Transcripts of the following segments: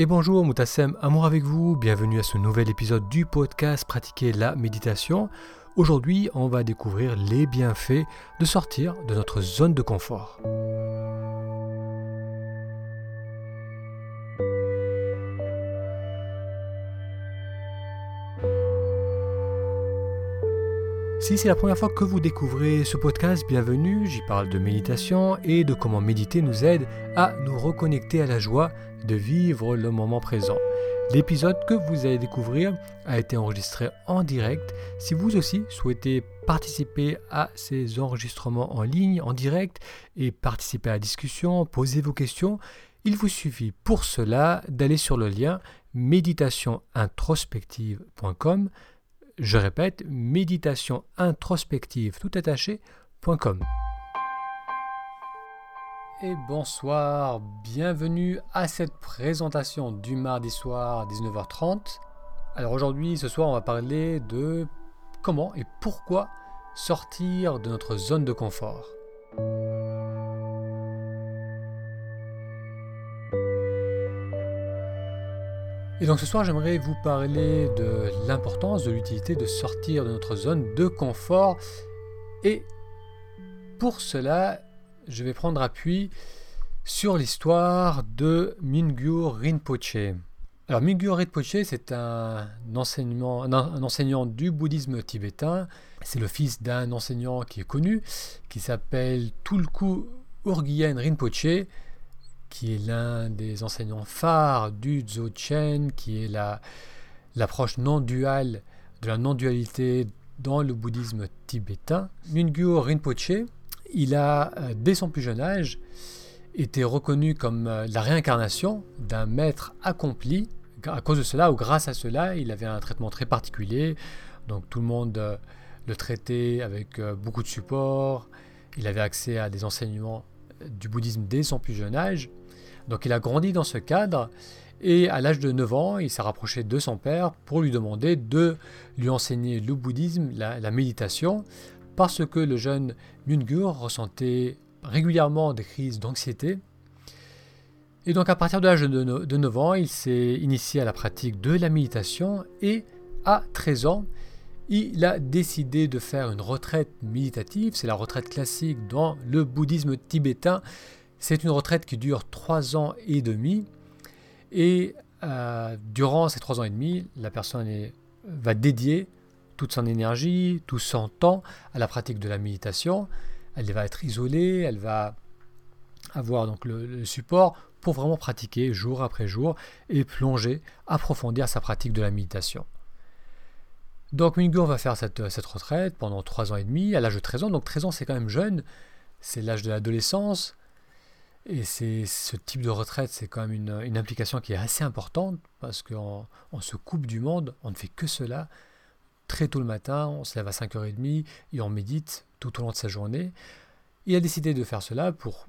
Et bonjour, Moutassem, amour avec vous, bienvenue à ce nouvel épisode du podcast Pratiquer la méditation. Aujourd'hui, on va découvrir les bienfaits de sortir de notre zone de confort. Si c'est la première fois que vous découvrez ce podcast, bienvenue, j'y parle de méditation et de comment méditer nous aide à nous reconnecter à la joie de vivre le moment présent. L'épisode que vous allez découvrir a été enregistré en direct. Si vous aussi souhaitez participer à ces enregistrements en ligne, en direct, et participer à la discussion, poser vos questions, il vous suffit pour cela d'aller sur le lien méditationintrospective.com je répète, méditation introspective tout attaché.com. Et bonsoir, bienvenue à cette présentation du mardi soir 19h30. Alors aujourd'hui, ce soir, on va parler de comment et pourquoi sortir de notre zone de confort. Et donc ce soir, j'aimerais vous parler de l'importance, de l'utilité de sortir de notre zone de confort. Et pour cela, je vais prendre appui sur l'histoire de Mingyur Rinpoche. Alors Mingyur Rinpoche, c'est un, un, enseignant du bouddhisme tibétain. C'est le fils d'un enseignant qui est connu, qui s'appelle Tulku Urgyen Rinpoche qui est l'un des enseignants phares du Dzogchen, qui est l'approche non-duale de la non-dualité dans le bouddhisme tibétain. Mingyur Rinpoche, il a, euh, dès son plus jeune âge, été reconnu comme euh, la réincarnation d'un maître accompli. À cause de cela, ou grâce à cela, il avait un traitement très particulier. Donc tout le monde euh, le traitait avec beaucoup de support. Il avait accès à des enseignements du bouddhisme dès son plus jeune âge. Donc il a grandi dans ce cadre et à l'âge de 9 ans, il s'est rapproché de son père pour lui demander de lui enseigner le bouddhisme, la, méditation, parce que le jeune Mungur ressentait régulièrement des crises d'anxiété. Et donc à partir de l'âge de 9 ans, il s'est initié à la pratique de la méditation et à 13 ans, il a décidé de faire une retraite méditative, c'est la retraite classique dans le bouddhisme tibétain, c'est une retraite qui dure trois ans et demi. Et euh, durant ces trois ans et demi, la personne va dédier toute son énergie, tout son temps à la pratique de la méditation. Elle va être isolée, elle va avoir donc le, support pour vraiment pratiquer jour après jour et plonger, approfondir sa pratique de la méditation. Donc Mingyur va faire cette, cette retraite pendant trois ans et demi, à l'âge de 13 ans. Donc 13 ans c'est quand même jeune, c'est l'âge de l'adolescence. Et c'est ce type de retraite, c'est quand même une, implication qui est assez importante parce qu'on on se coupe du monde, on ne fait que cela. Très tôt le matin, on se lève à 5h30 et on médite tout au long de sa journée. Il a décidé de faire cela pour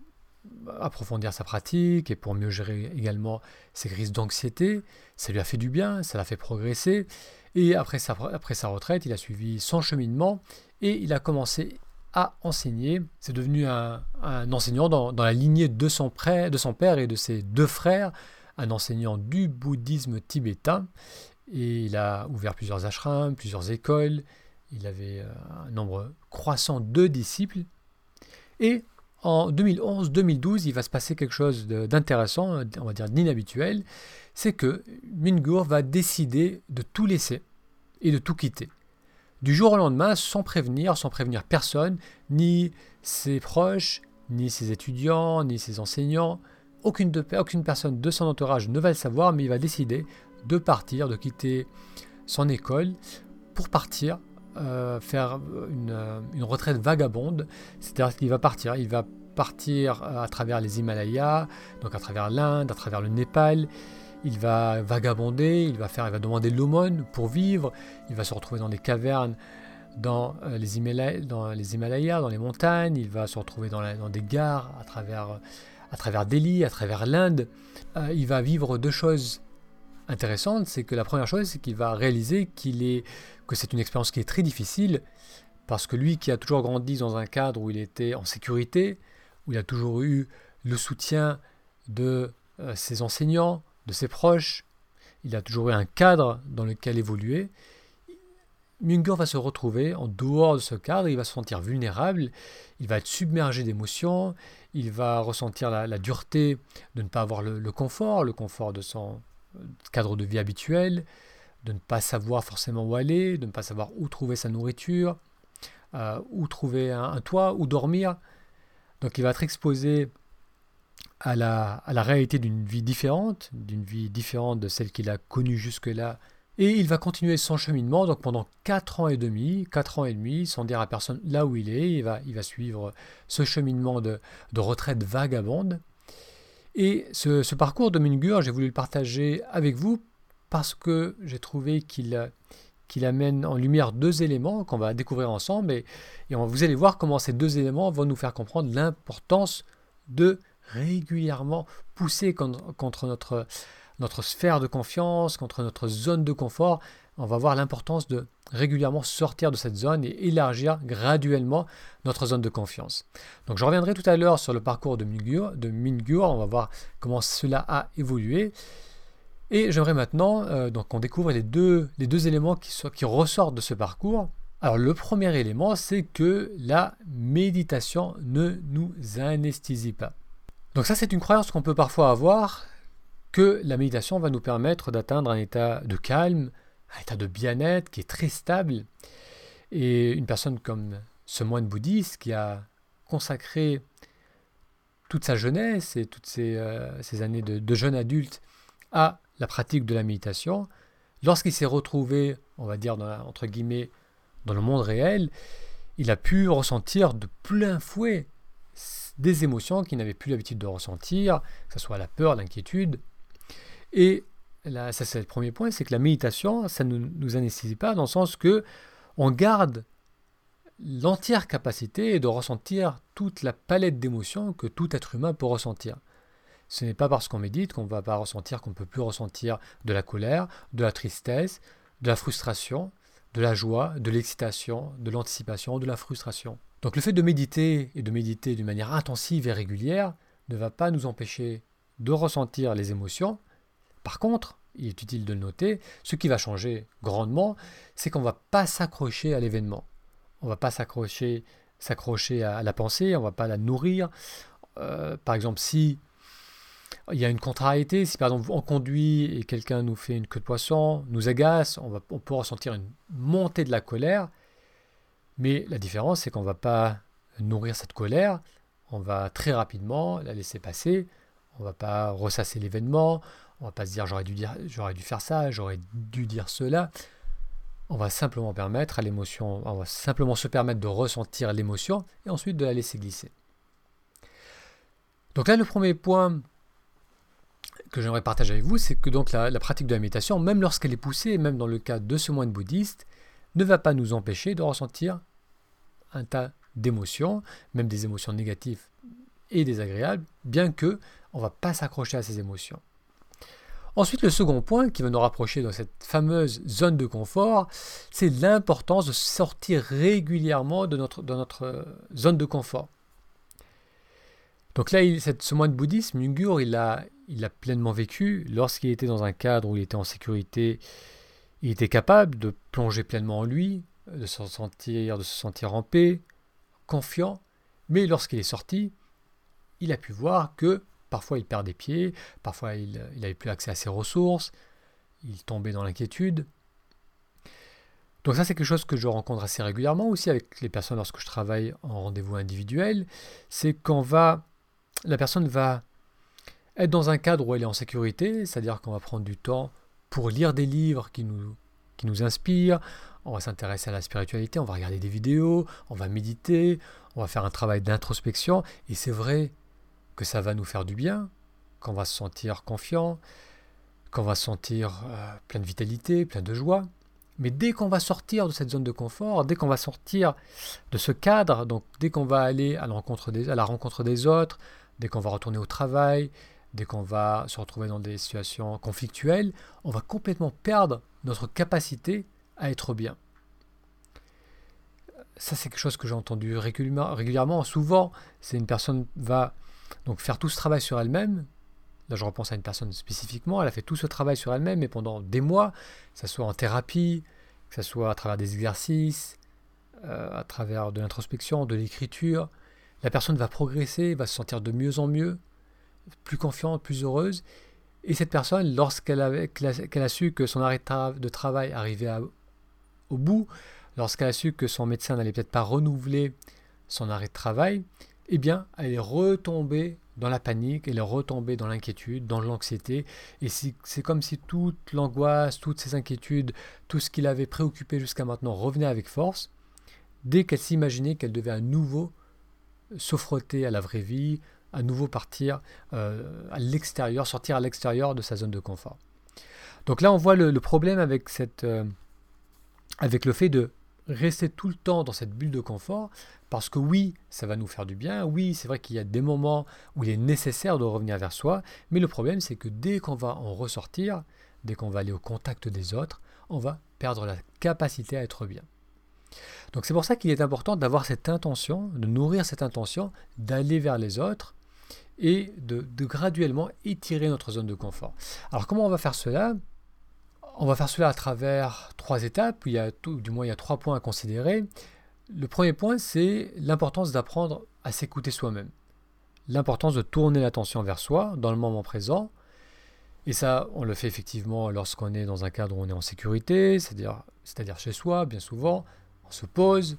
approfondir sa pratique et pour mieux gérer également ses crises d'anxiété. Ça lui a fait du bien, ça l'a fait progresser. Et après sa, après sa retraite, il a suivi son cheminement et il a commencé a enseigné. C'est devenu un, enseignant dans, la lignée de son, père et de ses deux frères, un enseignant du bouddhisme tibétain. Et il a ouvert plusieurs ashrams, plusieurs écoles. Il avait euh, un nombre croissant de disciples. Et en 2011-2012, il va se passer quelque chose d'intéressant, on va dire d'inhabituel. C'est que Mingur va décider de tout laisser et de tout quitter du jour au lendemain sans prévenir, sans prévenir personne, ni ses proches, ni ses étudiants, ni ses enseignants. Aucune, personne de son entourage ne va le savoir, mais il va décider de partir, de quitter son école pour partir euh, faire une, une, retraite vagabonde. C'est-à-dire qu'il va partir, il va partir à travers les Himalayas, donc à travers l'Inde, à travers le Népal il va vagabonder, il va faire, il va demander l'aumône pour vivre, il va se retrouver dans des cavernes dans euh, les, Himalayas, dans les Himalayas, dans les montagnes, il va se retrouver dans, des gares à travers, à travers Delhi, à travers l'Inde. Euh, il va vivre deux choses intéressantes, c'est que la première chose, c'est qu'il va réaliser qu'il est, que c'est une expérience qui est très difficile, parce que lui qui a toujours grandi dans un cadre où il était en sécurité, où il a toujours eu le soutien de euh, ses enseignants, de ses proches, il a toujours eu un cadre dans lequel évoluer. Munger va se retrouver en dehors de ce cadre, il va se sentir vulnérable, il va être submergé d'émotions, il va ressentir la, dureté de ne pas avoir le, confort, le confort de son cadre de vie habituel, de ne pas savoir forcément où aller, de ne pas savoir où trouver sa nourriture, euh, où trouver un, toit, où dormir. Donc il va être exposé à la, à la réalité d'une vie différente, d'une vie différente de celle qu'il a connue jusque-là. Et il va continuer son cheminement donc pendant 4 ans et demi, 4 ans et demi, sans dire à personne là où il est. Il va, il va suivre ce cheminement de, de retraite vagabonde. Et ce, ce parcours de Mungur, j'ai voulu le partager avec vous parce que j'ai trouvé qu'il qu'il amène en lumière deux éléments qu'on va découvrir ensemble et, et vous allez voir comment ces deux éléments vont nous faire comprendre l'importance de régulièrement pousser contre, notre, notre sphère de confiance, contre notre zone de confort. On va voir l'importance de régulièrement sortir de cette zone et élargir graduellement notre zone de confiance. Donc je reviendrai tout à l'heure sur le parcours de Mingur, de on va voir comment cela a évolué. Et j'aimerais maintenant euh, qu'on découvre les deux, les deux éléments qui, qui ressortent de ce parcours. Alors le premier élément, c'est que la méditation ne nous anesthésie pas. Donc ça, c'est une croyance qu'on peut parfois avoir, que la méditation va nous permettre d'atteindre un état de calme, un état de bien-être qui est très stable. Et une personne comme ce moine bouddhiste qui a consacré toute sa jeunesse et toutes ses, euh, années de, jeune adulte à la pratique de la méditation, lorsqu'il s'est retrouvé, on va dire, entre guillemets, dans le monde réel, il a pu ressentir de plein fouet des émotions qu'il n'avait plus l'habitude de ressentir, que ce soit la peur, l'inquiétude. Et là, ça c'est le premier point, c'est que la méditation, ça ne nous anesthésie pas dans le sens que on garde l'entière capacité de ressentir toute la palette d'émotions que tout être humain peut ressentir. Ce n'est pas parce qu'on médite qu'on ne va pas ressentir qu'on ne peut plus ressentir de la colère, de la tristesse, de la frustration, de la joie, de l'excitation, de l'anticipation, de la frustration. Donc le fait de méditer et de méditer d'une manière intensive et régulière ne va pas nous empêcher de ressentir les émotions. Par contre, il est utile de le noter, ce qui va changer grandement, c'est qu'on ne va pas s'accrocher à l'événement. On ne va pas s'accrocher, s'accrocher à la pensée, on ne va pas la nourrir. Euh, par exemple, si il y a une contrariété, si par exemple on conduit et quelqu'un nous fait une queue de poisson, nous agace, on, va, on peut ressentir une montée de la colère, mais la différence, c'est qu'on ne va pas nourrir cette colère, on va très rapidement la laisser passer, on ne va pas ressasser l'événement, on va pas se dire j'aurais dû, dire, j'aurais dû faire ça, j'aurais dû dire cela. On va simplement permettre à l'émotion, on va simplement se permettre de ressentir l'émotion et ensuite de la laisser glisser. Donc là, le premier point que j'aimerais partager avec vous, c'est que donc la, pratique de la méditation, même lorsqu'elle est poussée, même dans le cas de ce moine bouddhiste, ne va pas nous empêcher de ressentir un tas d'émotions, même des émotions négatives et désagréables, bien que on va pas s'accrocher à ces émotions. Ensuite, le second point qui va nous rapprocher dans cette fameuse zone de confort, c'est l'importance de sortir régulièrement de notre, notre euh, zone de confort. Donc là, ce moine bouddhiste, Mungur, il a, il a pleinement vécu. Lorsqu'il était dans un cadre où il était en sécurité, il était capable de plonger pleinement en lui, de se sentir, de se sentir en paix, confiant, mais lorsqu'il est sorti, il a pu voir que parfois il perd des pieds, parfois il n'avait plus accès à ses ressources, il tombait dans l'inquiétude. Donc ça c'est quelque chose que je rencontre assez régulièrement aussi avec les personnes lorsque je travaille en rendez-vous individuel, c'est quand va la personne va être dans un cadre où elle est en sécurité, c'est-à-dire qu'on va prendre du temps pour lire des livres qui nous, qui nous inspirent, on va s'intéresser à la spiritualité, on va regarder des vidéos, on va méditer, on va faire un travail d'introspection, et c'est vrai que ça va nous faire du bien, qu'on va se sentir confiant, qu'on va se sentir euh, plein de vitalité, plein de joie. Mais dès qu'on va sortir de cette zone de confort, dès qu'on va sortir de ce cadre, donc dès qu'on va aller à, à la rencontre des autres, dès qu'on va retourner au travail, dès qu'on va se retrouver dans des situations conflictuelles, on va complètement perdre notre capacité à être bien. Ça, c'est quelque chose que j'ai entendu régulièrement. Souvent, c'est une personne va donc faire tout ce travail sur elle-même, là je repense à une personne spécifiquement, elle a fait tout ce travail sur elle-même, mais pendant des mois, que ce soit en thérapie, que ce soit à travers des exercices, euh, à travers de l'introspection, de l'écriture, la personne va progresser, va se sentir de mieux en mieux, plus confiante, plus heureuse. Et cette personne, lorsqu'elle a, su que son arrêt de travail arrivait au bout, lorsqu'elle a su que son médecin n'allait peut-être pas renouveler son arrêt de travail, eh bien, elle est retombée dans la panique, elle est retombée dans l'inquiétude, dans l'anxiété, et c'est comme si toute l'angoisse, toutes ces inquiétudes, tout ce qui l'avait préoccupé jusqu'à maintenant revenait avec force, dès qu'elle s'imaginait qu'elle devait à nouveau se frotter à la vraie vie, à nouveau partir euh, à l'extérieur, sortir à l'extérieur de sa zone de confort. Donc là, on voit le, problème avec, cette, euh, avec le fait de rester tout le temps dans cette bulle de confort, parce que oui, ça va nous faire du bien, oui, c'est vrai qu'il y a des moments où il est nécessaire de revenir vers soi, mais le problème c'est que dès qu'on va en ressortir, dès qu'on va aller au contact des autres, on va perdre la capacité à être bien. Donc c'est pour ça qu'il est important d'avoir cette intention, de nourrir cette intention, d'aller vers les autres et de, graduellement étirer notre zone de confort. Alors comment on va faire cela? On va faire cela à travers trois étapes, il y a du moins il y a trois points à considérer. Le premier point, c'est l'importance d'apprendre à s'écouter soi-même. L'importance de tourner l'attention vers soi dans le moment présent. Et ça, on le fait effectivement lorsqu'on est dans un cadre où on est en sécurité, c'est-à-dire, c'est-à-dire chez soi, bien souvent, on se pose.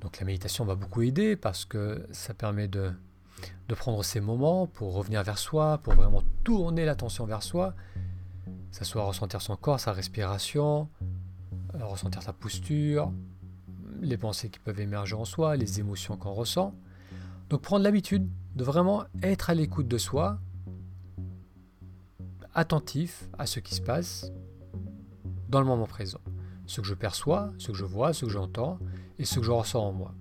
Donc la méditation va beaucoup aider parce que ça permet de, de prendre ces moments pour revenir vers soi, pour vraiment tourner l'attention vers soi. Ça soit ressentir son corps, sa respiration, euh, ressentir sa posture, les pensées qui peuvent émerger en soi, les émotions qu'on ressent. Donc prendre l'habitude de vraiment être à l'écoute de soi, attentif à ce qui se passe dans le moment présent. Ce que je perçois, ce que je vois, ce que j'entends et ce que je ressens en moi.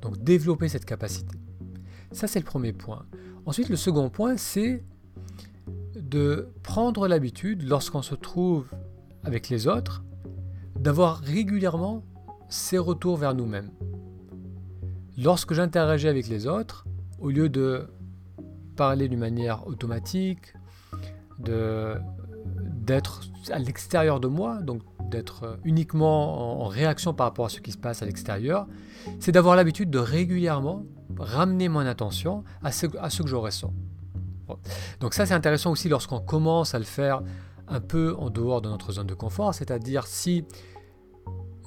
Donc développer cette capacité. Ça c'est le premier point. Ensuite le second point c'est de prendre l'habitude lorsqu'on se trouve avec les autres d'avoir régulièrement ces retours vers nous-mêmes. Lorsque j'interagis avec les autres, au lieu de parler d'une manière automatique, d'être à l'extérieur de moi, donc d'être uniquement en, réaction par rapport à ce qui se passe à l'extérieur, c'est d'avoir l'habitude de régulièrement ramener mon attention à ce, que je ressens. Donc ça c'est intéressant aussi lorsqu'on commence à le faire un peu en dehors de notre zone de confort, c'est-à-dire si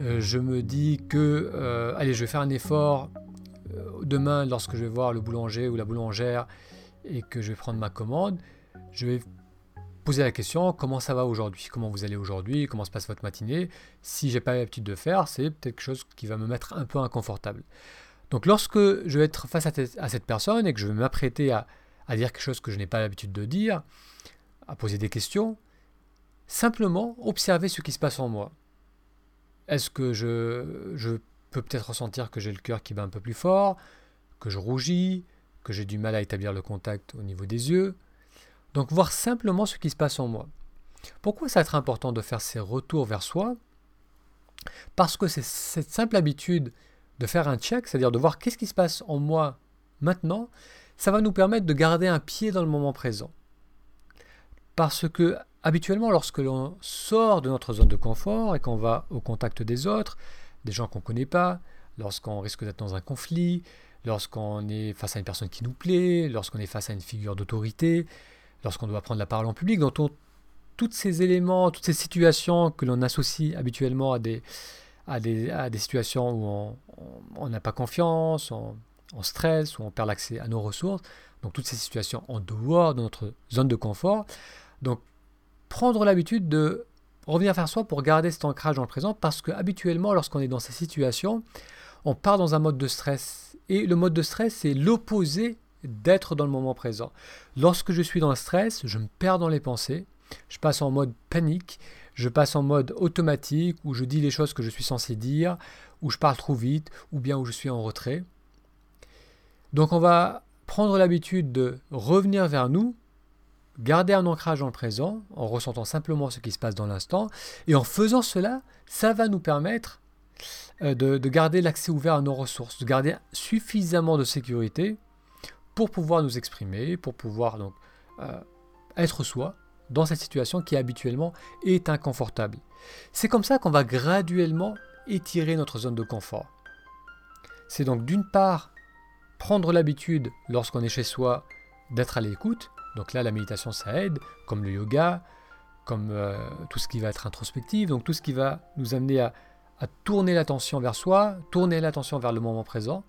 euh, je me dis que, euh, allez, je vais faire un effort euh, demain lorsque je vais voir le boulanger ou la boulangère et que je vais prendre ma commande, je vais poser la question comment ça va aujourd'hui? Comment vous allez aujourd'hui? Comment se passe votre matinée? Si j'ai pas l'habitude de faire, c'est peut-être quelque chose qui va me mettre un peu inconfortable. Donc lorsque je vais être face à, cette personne et que je vais m'apprêter à, dire quelque chose que je n'ai pas l'habitude de dire, à poser des questions, simplement observer ce qui se passe en moi. Est-ce que je, peux peut-être ressentir que j'ai le cœur qui bat un peu plus fort, que je rougis, que j'ai du mal à établir le contact au niveau des yeux? Donc voir simplement ce qui se passe en moi. Pourquoi ça va être important de faire ces retours vers soi? Parce que c'est cette simple habitude de faire un check, c'est-à-dire de voir qu'est-ce qui se passe en moi maintenant, ça va nous permettre de garder un pied dans le moment présent. Parce que Habituellement, lorsque l'on sort de notre zone de confort et qu'on va au contact des autres, des gens qu'on ne connaît pas, lorsqu'on risque d'être dans un conflit, lorsqu'on est face à une personne qui nous plaît, lorsqu'on est face à une figure d'autorité, lorsqu'on doit prendre la parole en public, donc tous ces éléments, toutes ces situations que l'on associe habituellement à des, à des, à des situations où on n'a pas confiance, on, on stresse, où on perd l'accès à nos ressources, donc toutes ces situations en dehors de notre zone de confort. Donc prendre l'habitude de revenir vers soi pour garder cet ancrage dans le présent parce que habituellement lorsqu'on est dans ces situations, on part dans un mode de stress et le mode de stress c'est l'opposé d'être dans le moment présent. Lorsque je suis dans le stress, je me perds dans les pensées, je passe en mode panique, je passe en mode automatique où je dis les choses que je suis censé dire, où je parle trop vite ou bien où je suis en retrait. Donc on va prendre l'habitude de revenir vers nous garder un ancrage dans le présent en ressentant simplement ce qui se passe dans l'instant. Et en faisant cela, ça va nous permettre euh, de, garder l'accès ouvert à nos ressources, de garder suffisamment de sécurité pour pouvoir nous exprimer, pour pouvoir donc euh, être soi dans cette situation qui habituellement est inconfortable. C'est comme ça qu'on va graduellement étirer notre zone de confort. C'est donc d'une part prendre l'habitude lorsqu'on est chez soi d'être à l'écoute. Donc là, la méditation, ça aide, comme le yoga, comme euh, tout ce qui va être introspectif, donc tout ce qui va nous amener à, à tourner l'attention vers soi, tourner l'attention vers le moment présent.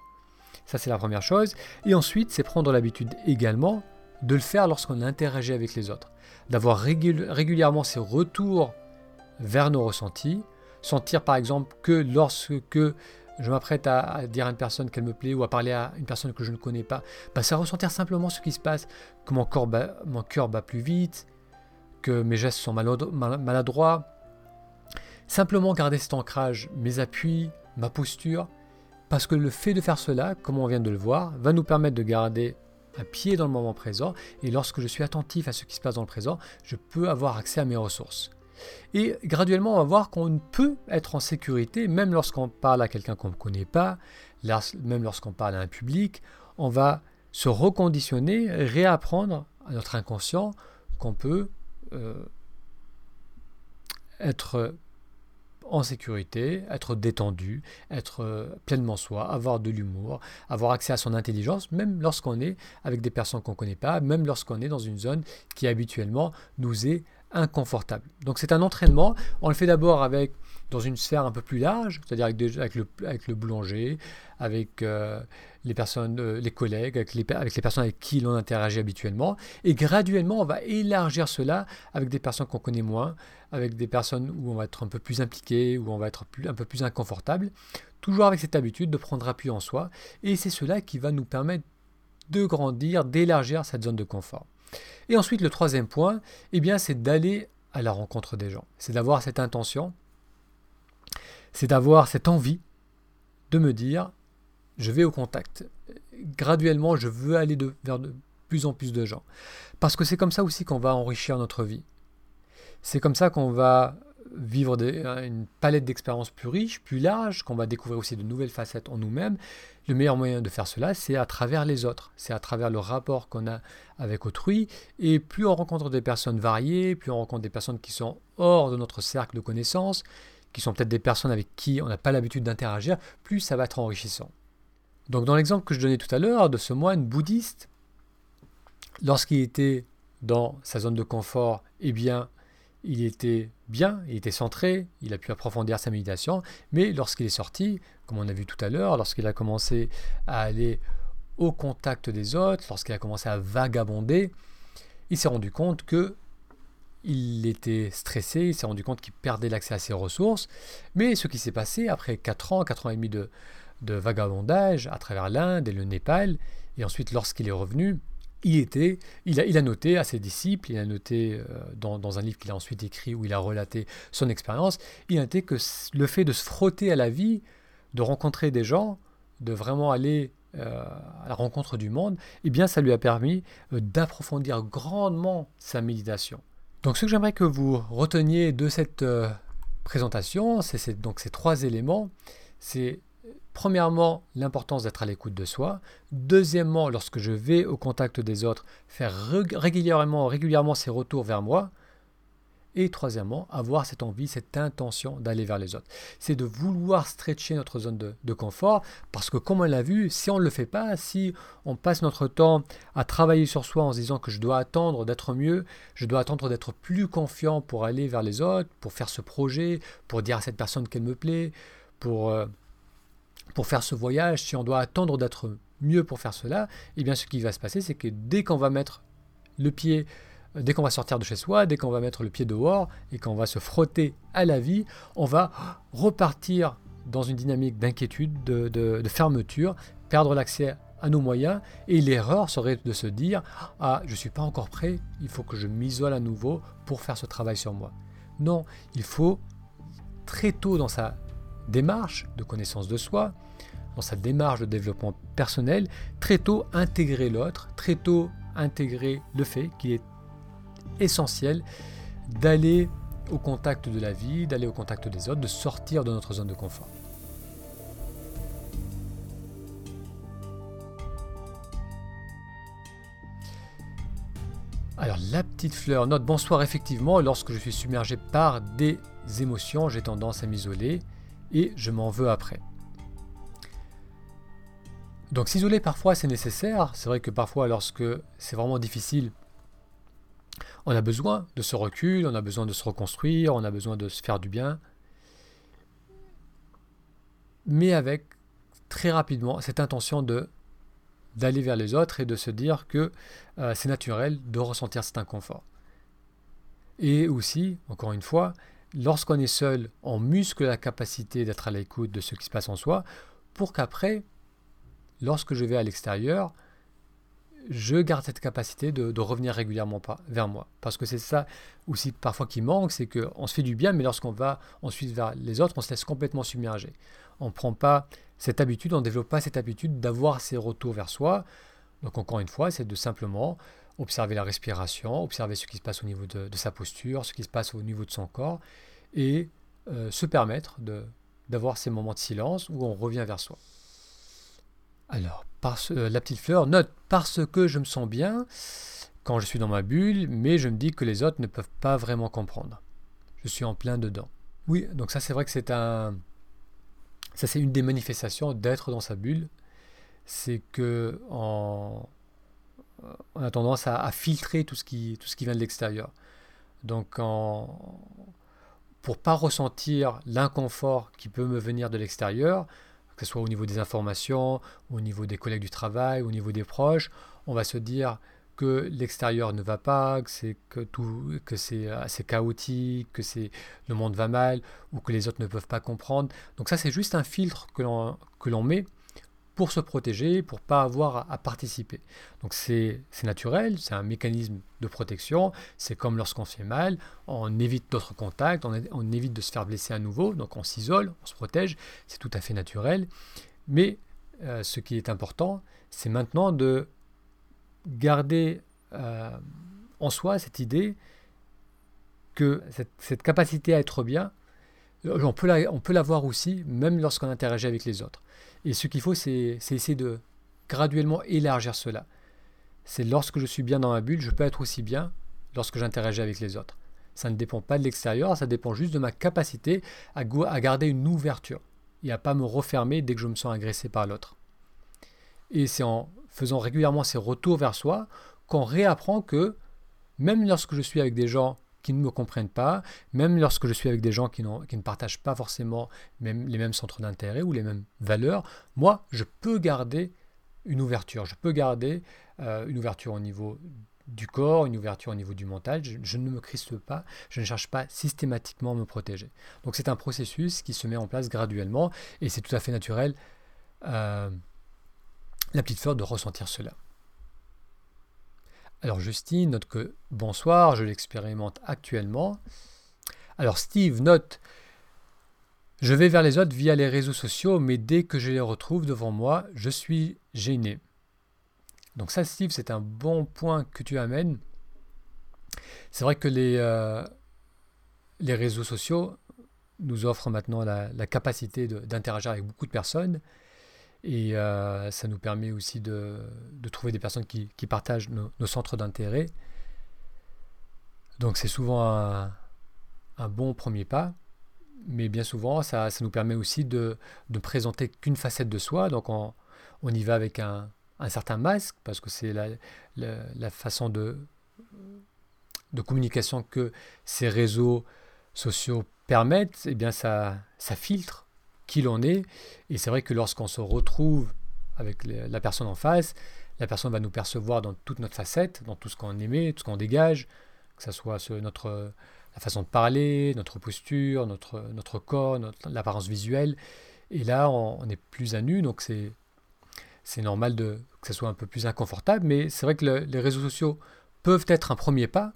Ça, c'est la première chose. Et ensuite, c'est prendre l'habitude également de le faire lorsqu'on interagit avec les autres. D'avoir régulièrement ces retours vers nos ressentis. Sentir par exemple que lorsque je m'apprête à, dire à une personne qu'elle me plaît ou à parler à une personne que je ne connais pas, bah, c'est ressentir simplement ce qui se passe, que mon, corps mon cœur bat plus vite, que mes gestes sont maladroits. Simplement garder cet ancrage, mes appuis, ma posture, parce que le fait de faire cela, comme on vient de le voir, va nous permettre de garder un pied dans le moment présent, et lorsque je suis attentif à ce qui se passe dans le présent, je peux avoir accès à mes ressources. Et graduellement, on va voir qu'on peut être en sécurité, même lorsqu'on parle à quelqu'un qu'on ne connaît pas, même lorsqu'on parle à un public, on va se reconditionner, réapprendre à notre inconscient qu'on peut euh, être en sécurité, être détendu, être euh, pleinement soi, avoir de l'humour, avoir accès à son intelligence, même lorsqu'on est avec des personnes qu'on ne connaît pas, même lorsqu'on est dans une zone qui habituellement nous est inconfortable. Donc c'est un entraînement, on le fait d'abord avec dans une sphère un peu plus large, c'est-à-dire avec, le, boulanger, avec euh, les personnes, euh, les collègues, avec les, personnes avec qui l'on interagit habituellement. Et graduellement, on va élargir cela avec des personnes qu'on connaît moins, avec des personnes où on va être un peu plus impliqué, où on va être un peu plus inconfortable. Toujours avec cette habitude de prendre appui en soi. Et c'est cela qui va nous permettre de grandir, d'élargir cette zone de confort. Et ensuite, le troisième point, eh bien, c'est d'aller à la rencontre des gens. C'est d'avoir cette intention c'est d'avoir cette envie de me dire, je vais au contact. Graduellement, je veux aller vers de plus en plus de gens. Parce que c'est comme ça aussi qu'on va enrichir notre vie. C'est comme ça qu'on va vivre une palette d'expériences plus riche, plus large, qu'on va découvrir aussi de nouvelles facettes en nous-mêmes. Le meilleur moyen de faire cela, c'est à travers les autres, c'est à travers le rapport qu'on a avec autrui. Et plus on rencontre des personnes variées, plus on rencontre des personnes qui sont hors de notre cercle de connaissances, qui sont peut-être des personnes avec qui on n'a pas l'habitude d'interagir, plus ça va être enrichissant. Donc dans l'exemple que je donnais tout à l'heure de ce moine bouddhiste, lorsqu'il était dans sa zone de confort, eh bien, il était bien, il était centré, il a pu approfondir sa méditation, mais lorsqu'il est sorti, comme on a vu tout à l'heure, lorsqu'il a commencé à aller au contact des autres, lorsqu'il a commencé à vagabonder, il s'est rendu compte que il était stressé, il s'est rendu compte qu'il perdait l'accès à ses ressources. Mais ce qui s'est passé après 4 ans, 4 ans et demi de, vagabondage à travers l'Inde et le Népal, et ensuite lorsqu'il est revenu, il, était, il, a, il a noté à ses disciples, il a noté euh, dans, un livre qu'il a ensuite écrit où il a relaté son expérience, il a noté que le fait de se frotter à la vie, de rencontrer des gens, de vraiment aller euh, à la rencontre du monde, eh bien ça lui a permis euh, d'approfondir grandement sa méditation. Donc ce que j'aimerais que vous reteniez de cette présentation, c'est donc ces trois éléments. C'est premièrement l'importance d'être à l'écoute de soi. Deuxièmement, lorsque je vais au contact des autres, faire régulièrement, régulièrement ces retours vers moi. Et troisièmement, avoir cette envie, cette intention d'aller vers les autres. C'est de vouloir stretcher notre zone de, confort, parce que comme on l'a vu, si on ne le fait pas, si on passe notre temps à travailler sur soi en se disant que je dois attendre d'être mieux, je dois attendre d'être plus confiant pour aller vers les autres, pour faire ce projet, pour dire à cette personne qu'elle me plaît, pour, euh, pour faire ce voyage, si on doit attendre d'être mieux pour faire cela, eh bien ce qui va se passer, c'est que dès qu'on va mettre le pied dès qu'on va sortir de chez soi, dès qu'on va mettre le pied dehors et qu'on va se frotter à la vie, on va repartir dans une dynamique d'inquiétude, de, fermeture, perdre l'accès à nos moyens. Et l'erreur serait de se dire Ah, je ne suis pas encore prêt, il faut que je m'isole à nouveau pour faire ce travail sur moi. Non, il faut très tôt dans sa démarche de connaissance de soi, dans sa démarche de développement personnel, très tôt intégrer l'autre, très tôt intégrer le fait qu'il est essentiel d'aller au contact de la vie, d'aller au contact des autres, de sortir de notre zone de confort. Alors la petite fleur note bonsoir effectivement, lorsque je suis submergé par des émotions, j'ai tendance à m'isoler et je m'en veux après. Donc s'isoler parfois c'est nécessaire, c'est vrai que parfois lorsque c'est vraiment difficile, on a besoin de ce recul, on a besoin de se reconstruire, on a besoin de se faire du bien, mais avec très rapidement cette intention de d'aller vers les autres et de se dire que euh, c'est naturel de ressentir cet inconfort. Et aussi, encore une fois, lorsqu'on est seul, on muscle la capacité d'être à l'écoute de ce qui se passe en soi pour qu'après, lorsque je vais à l'extérieur, je garde cette capacité de, revenir régulièrement vers moi. Parce que c'est ça aussi parfois qui manque, c'est qu'on se fait du bien, mais lorsqu'on va ensuite vers les autres, on se laisse complètement submerger. On ne prend pas cette habitude, on ne développe pas cette habitude d'avoir ces retours vers soi. Donc encore une fois, c'est de simplement observer la respiration, observer ce qui se passe au niveau de, sa posture, ce qui se passe au niveau de son corps, et euh, se permettre d'avoir ces moments de silence où on revient vers soi. Alors, euh, la petite fleur note parce que je me sens bien quand je suis dans ma bulle, mais je me dis que les autres ne peuvent pas vraiment comprendre. Je suis en plein dedans. Oui, donc ça c'est vrai que c'est un, ça c'est une des manifestations d'être dans sa bulle, c'est que on a tendance à, filtrer tout ce qui, tout ce qui vient de l'extérieur. Donc en, pour pas ressentir l'inconfort qui peut me venir de l'extérieur, que ce soit au niveau des informations, au niveau des collègues du travail, au niveau des proches, on va se dire que l'extérieur ne va pas, que c'est que tout, que c'est assez chaotique, que le monde va mal, ou que les autres ne peuvent pas comprendre. Donc ça, c'est juste un filtre que l'on met pour se protéger, pour pas avoir à, participer. Donc c'est naturel, c'est un mécanisme de protection. C'est comme lorsqu'on fait mal, on évite d'autres contacts, on, évite de se faire blesser à nouveau, donc on s'isole, on se protège. C'est tout à fait naturel. Mais euh, ce qui est important, c'est maintenant de garder euh, en soi cette idée que cette, capacité à être bien, on peut, la, on peut l'avoir aussi, même lorsqu'on interagit avec les autres. Et ce qu'il faut, c'est essayer de graduellement élargir cela. C'est lorsque je suis bien dans ma bulle, je peux être aussi bien lorsque j'interagis avec les autres. Ça ne dépend pas de l'extérieur, ça dépend juste de ma capacité à, à garder une ouverture et à pas me refermer dès que je me sens agressé par l'autre. Et c'est en faisant régulièrement ces retours vers soi qu'on réapprend que même lorsque je suis avec des gens qui ne me comprennent pas, même lorsque je suis avec des gens qui, qui ne partagent pas forcément même, les mêmes centres d'intérêt ou les mêmes valeurs, moi, je peux garder une ouverture. Je peux garder euh, une ouverture au niveau du corps, une ouverture au niveau du mental. Je, ne me crispe pas, je ne cherche pas systématiquement à me protéger. Donc c'est un processus qui se met en place graduellement et c'est tout à fait naturel, euh, la petite fleur, de ressentir cela. Alors Justine note que bonsoir, je l'expérimente actuellement. Alors Steve note je vais vers les autres via les réseaux sociaux, mais dès que je les retrouve devant moi, je suis gêné. Donc ça, Steve, c'est un bon point que tu amènes. C'est vrai que les, euh, réseaux sociaux nous offrent maintenant la capacité d'interagir avec beaucoup de personnes. Et euh, ça nous permet aussi de, trouver des personnes qui, partagent nos, centres d'intérêt. Donc c'est souvent un, bon premier pas. Mais bien souvent, ça, nous permet aussi de ne présenter qu'une facette de soi. Donc on, y va avec un, certain masque, parce que c'est la, façon de, de communication que ces réseaux sociaux permettent. Et eh bien ça, ça filtre qui l'on est. Et c'est vrai que lorsqu'on se retrouve avec la personne en face, la personne va nous percevoir dans toute notre facette, dans tout ce qu'on aimait, tout ce qu'on dégage, que ce soit notre, la façon de parler, notre posture, notre, notre corps, l'apparence visuelle. Et là, on, est plus à nu, donc c'est, c'est normal que ce soit un peu plus inconfortable. Mais c'est vrai que les réseaux sociaux peuvent être un premier pas.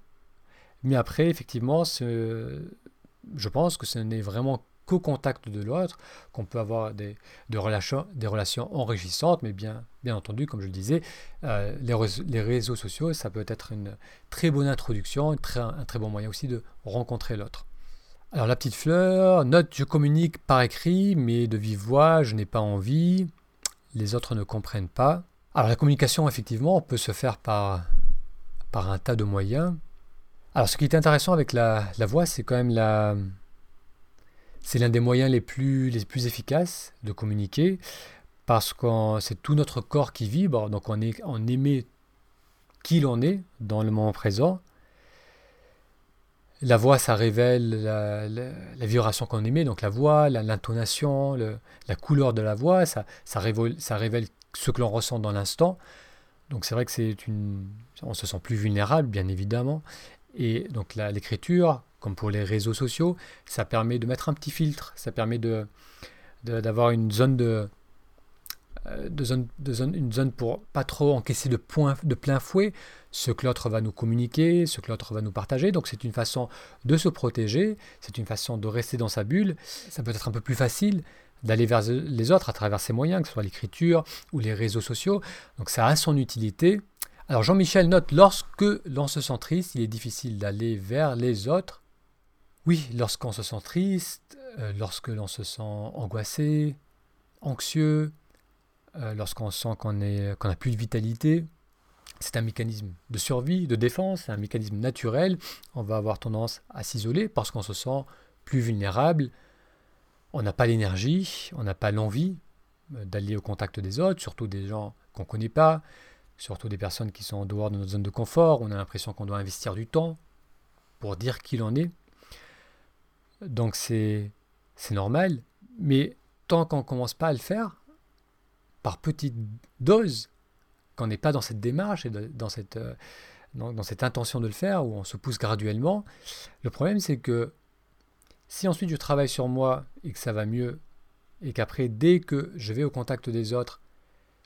Mais après, effectivement, je pense que ce n'est vraiment contact de l'autre, qu'on peut avoir des, relations, des relations enrichissantes, mais bien, bien entendu, comme je le disais, euh, les, réseaux sociaux, ça peut être une très bonne introduction, un très, un très bon moyen aussi de rencontrer l'autre. Alors la petite fleur, note, je communique par écrit, mais de vive voix, je n'ai pas envie, les autres ne comprennent pas. Alors la communication, effectivement, peut se faire par, par un tas de moyens. Alors ce qui est intéressant avec la, voix, c'est quand même la... C'est l'un des moyens les plus, les plus efficaces de communiquer parce que c'est tout notre corps qui vibre, donc on, est, on émet qui l'on est dans le moment présent. La voix, ça révèle la, vibration qu'on émet, donc la voix, l'intonation, la couleur de la voix, ça, ça, révèle, ça révèle ce que l'on ressent dans l'instant. Donc c'est vrai que c'est une, on se sent plus vulnérable, bien évidemment. Et donc l'écriture, comme pour les réseaux sociaux, ça permet de mettre un petit filtre, ça permet de d'avoir une zone de, euh, de zone, une zone pour pas trop encaisser de, point, de plein fouet ce que l'autre va nous communiquer, ce que l'autre va nous partager. Donc c'est une façon de se protéger, c'est une façon de rester dans sa bulle. Ça peut être un peu plus facile d'aller vers les autres à travers ces moyens, que ce soit l'écriture ou les réseaux sociaux. Donc ça a son utilité. Alors Jean-Michel note, lorsque l'on se sent triste, il est difficile d'aller vers les autres. Oui, lorsqu'on se sent triste, euh, lorsque l'on se sent angoissé, anxieux, euh, lorsqu'on sent qu'on n'a plus de vitalité. C'est un mécanisme de survie, de défense, c'est un mécanisme naturel. On va avoir tendance à s'isoler parce qu'on se sent plus vulnérable. On n'a pas l'énergie, on n'a pas l'envie euh, d'aller au contact des autres, surtout des gens qu'on ne connaît pas, surtout des personnes qui sont en dehors de notre zone de confort. On a l'impression qu'on doit investir du temps pour dire qui l'on est. Donc c'est normal, mais tant qu'on ne commence pas à le faire, par petites doses, qu'on n'est pas dans cette démarche et dans cette, euh, dans, cette intention de le faire, où on se pousse graduellement, le problème c'est que si ensuite je travaille sur moi et que ça va mieux, et qu'après, dès que je vais au contact des autres,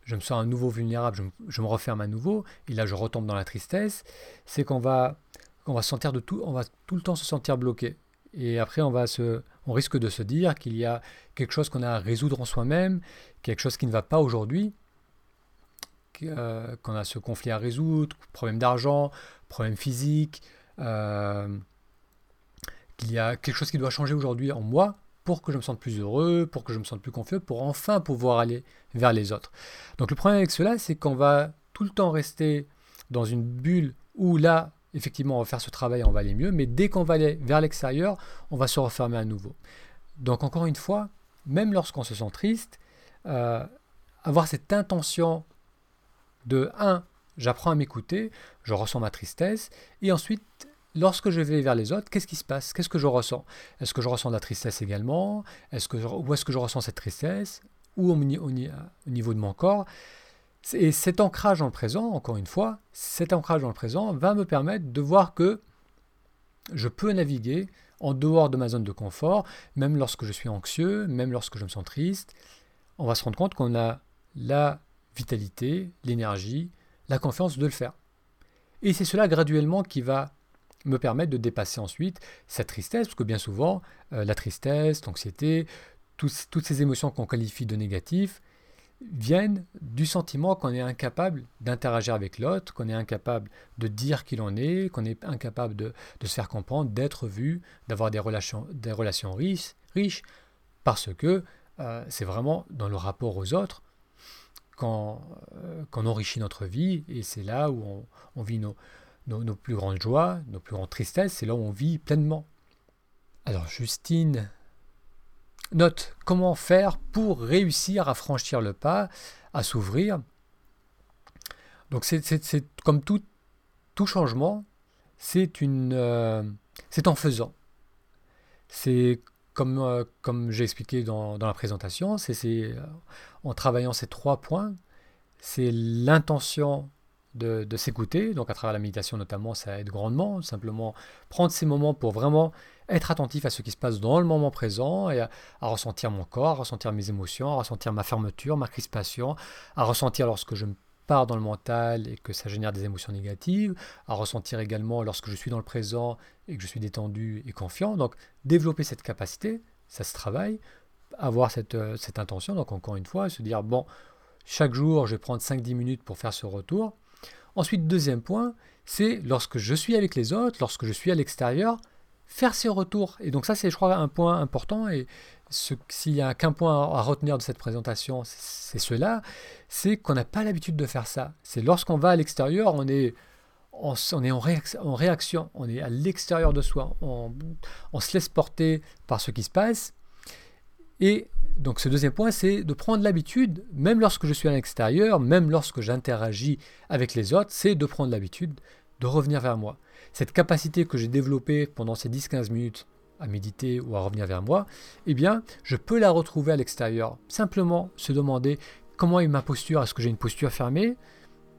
je me sens à nouveau vulnérable, je me, referme à nouveau, et là je retombe dans la tristesse, c'est qu'on va, on va sentir de tout, on va tout le temps se sentir bloqué. Et après, on, va se, on risque de se dire qu'il y a quelque chose qu'on a à résoudre en soi-même, quelque chose qui ne va pas aujourd'hui, euh, qu'on a ce conflit à résoudre, problème d'argent, problème physique, euh, qu'il y a quelque chose qui doit changer aujourd'hui en moi pour que je me sente plus heureux, pour que je me sente plus confiant, pour enfin pouvoir aller vers les autres. Donc le problème avec cela, c'est qu'on va tout le temps rester dans une bulle où là, effectivement, on va faire ce travail, on va aller mieux, mais dès qu'on va aller vers l'extérieur, on va se refermer à nouveau. Donc encore une fois, même lorsqu'on se sent triste, euh, avoir cette intention de 1, j'apprends à m'écouter, je ressens ma tristesse, et ensuite, lorsque je vais vers les autres, qu'est-ce qui se passe? Qu'est-ce que je ressens? Est-ce que je ressens de la tristesse également? Est-ce que Où est-ce que je ressens cette tristesse? Ou au, niveau de mon corps? Et cet ancrage dans le présent, encore une fois, cet ancrage dans le présent va me permettre de voir que je peux naviguer en dehors de ma zone de confort, même lorsque je suis anxieux, même lorsque je me sens triste. On va se rendre compte qu'on a la vitalité, l'énergie, la confiance de le faire. Et c'est cela graduellement qui va me permettre de dépasser ensuite cette tristesse, parce que bien souvent, euh, la tristesse, l'anxiété, toutes ces émotions qu'on qualifie de négatives, viennent du sentiment qu'on est incapable d'interagir avec l'autre, qu'on est incapable de dire qui l'on est, qu'on est incapable de, se faire comprendre, d'être vu, d'avoir des relations, riches, parce que euh, c'est vraiment dans le rapport aux autres qu'on euh, enrichit notre vie et c'est là où on, vit nos, nos, plus grandes joies, nos plus grandes tristesses, c'est là où on vit pleinement. Alors Justine Note, comment faire pour réussir à franchir le pas, à s'ouvrir. Donc c'est comme tout, tout changement, c'est euh, en faisant. C'est comme, euh, comme j'ai expliqué dans, dans, la présentation, c'est euh, en travaillant ces trois points, c'est l'intention de, s'écouter, donc à travers la méditation notamment, ça aide grandement, simplement prendre ces moments pour vraiment être attentif à ce qui se passe dans le moment présent et à, ressentir mon corps, à ressentir mes émotions, à ressentir ma fermeture, ma crispation, à ressentir lorsque je me pars dans le mental et que ça génère des émotions négatives, à ressentir également lorsque je suis dans le présent et que je suis détendu et confiant. Donc développer cette capacité, ça se travaille, avoir cette, euh, cette intention, donc encore une fois, se dire, bon, chaque jour, je vais prendre 5-10 minutes pour faire ce retour. Ensuite, deuxième point, c'est lorsque je suis avec les autres, lorsque je suis à l'extérieur, faire ses retours. Et donc ça, c'est, je crois, un point important. Et s'il y a qu'un point à retenir de cette présentation, c'est cela, c'est qu'on n'a pas l'habitude de faire ça. C'est lorsqu'on va à l'extérieur, on est, en, réaction, on est à l'extérieur de soi, on, se laisse porter par ce qui se passe. Donc ce deuxième point, c'est de prendre l'habitude, même lorsque je suis à l'extérieur, même lorsque j'interagis avec les autres, c'est de prendre l'habitude de revenir vers moi. Cette capacité que j'ai développée pendant ces 10-15 minutes à méditer ou à revenir vers moi, eh bien, je peux la retrouver à l'extérieur. Simplement se demander comment est ma posture, est-ce que j'ai une posture fermée?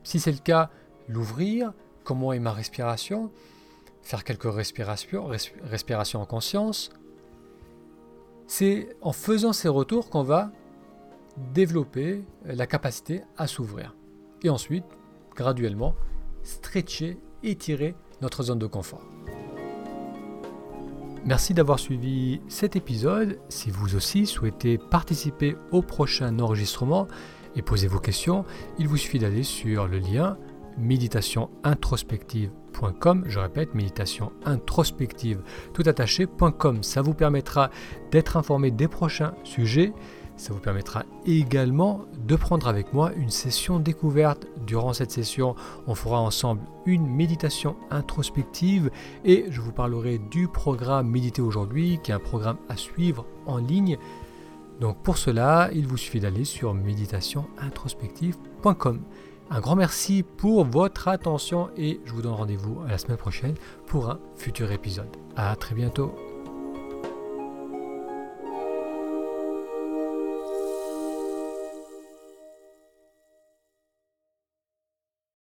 Si c'est le cas, l'ouvrir, comment est ma respiration, faire quelques respirations, respiration en conscience. C'est en faisant ces retours qu'on va développer la capacité à s'ouvrir. Et ensuite, graduellement, stretcher, étirer notre zone de confort. Merci d'avoir suivi cet épisode. Si vous aussi souhaitez participer au prochain enregistrement et poser vos questions, il vous suffit d'aller sur le lien méditationintrospective.com. Je répète, méditation introspective tout attaché.com. Ça vous permettra d'être informé des prochains sujets ça vous permettra également de prendre avec moi une session découverte. Durant cette session, on fera ensemble une méditation introspective et je vous parlerai du programme Méditer aujourd'hui, qui est un programme à suivre en ligne. Donc pour cela, il vous suffit d'aller sur méditationintrospective.com. Un grand merci pour votre attention et je vous donne rendez-vous à la semaine prochaine pour un futur épisode. A très bientôt.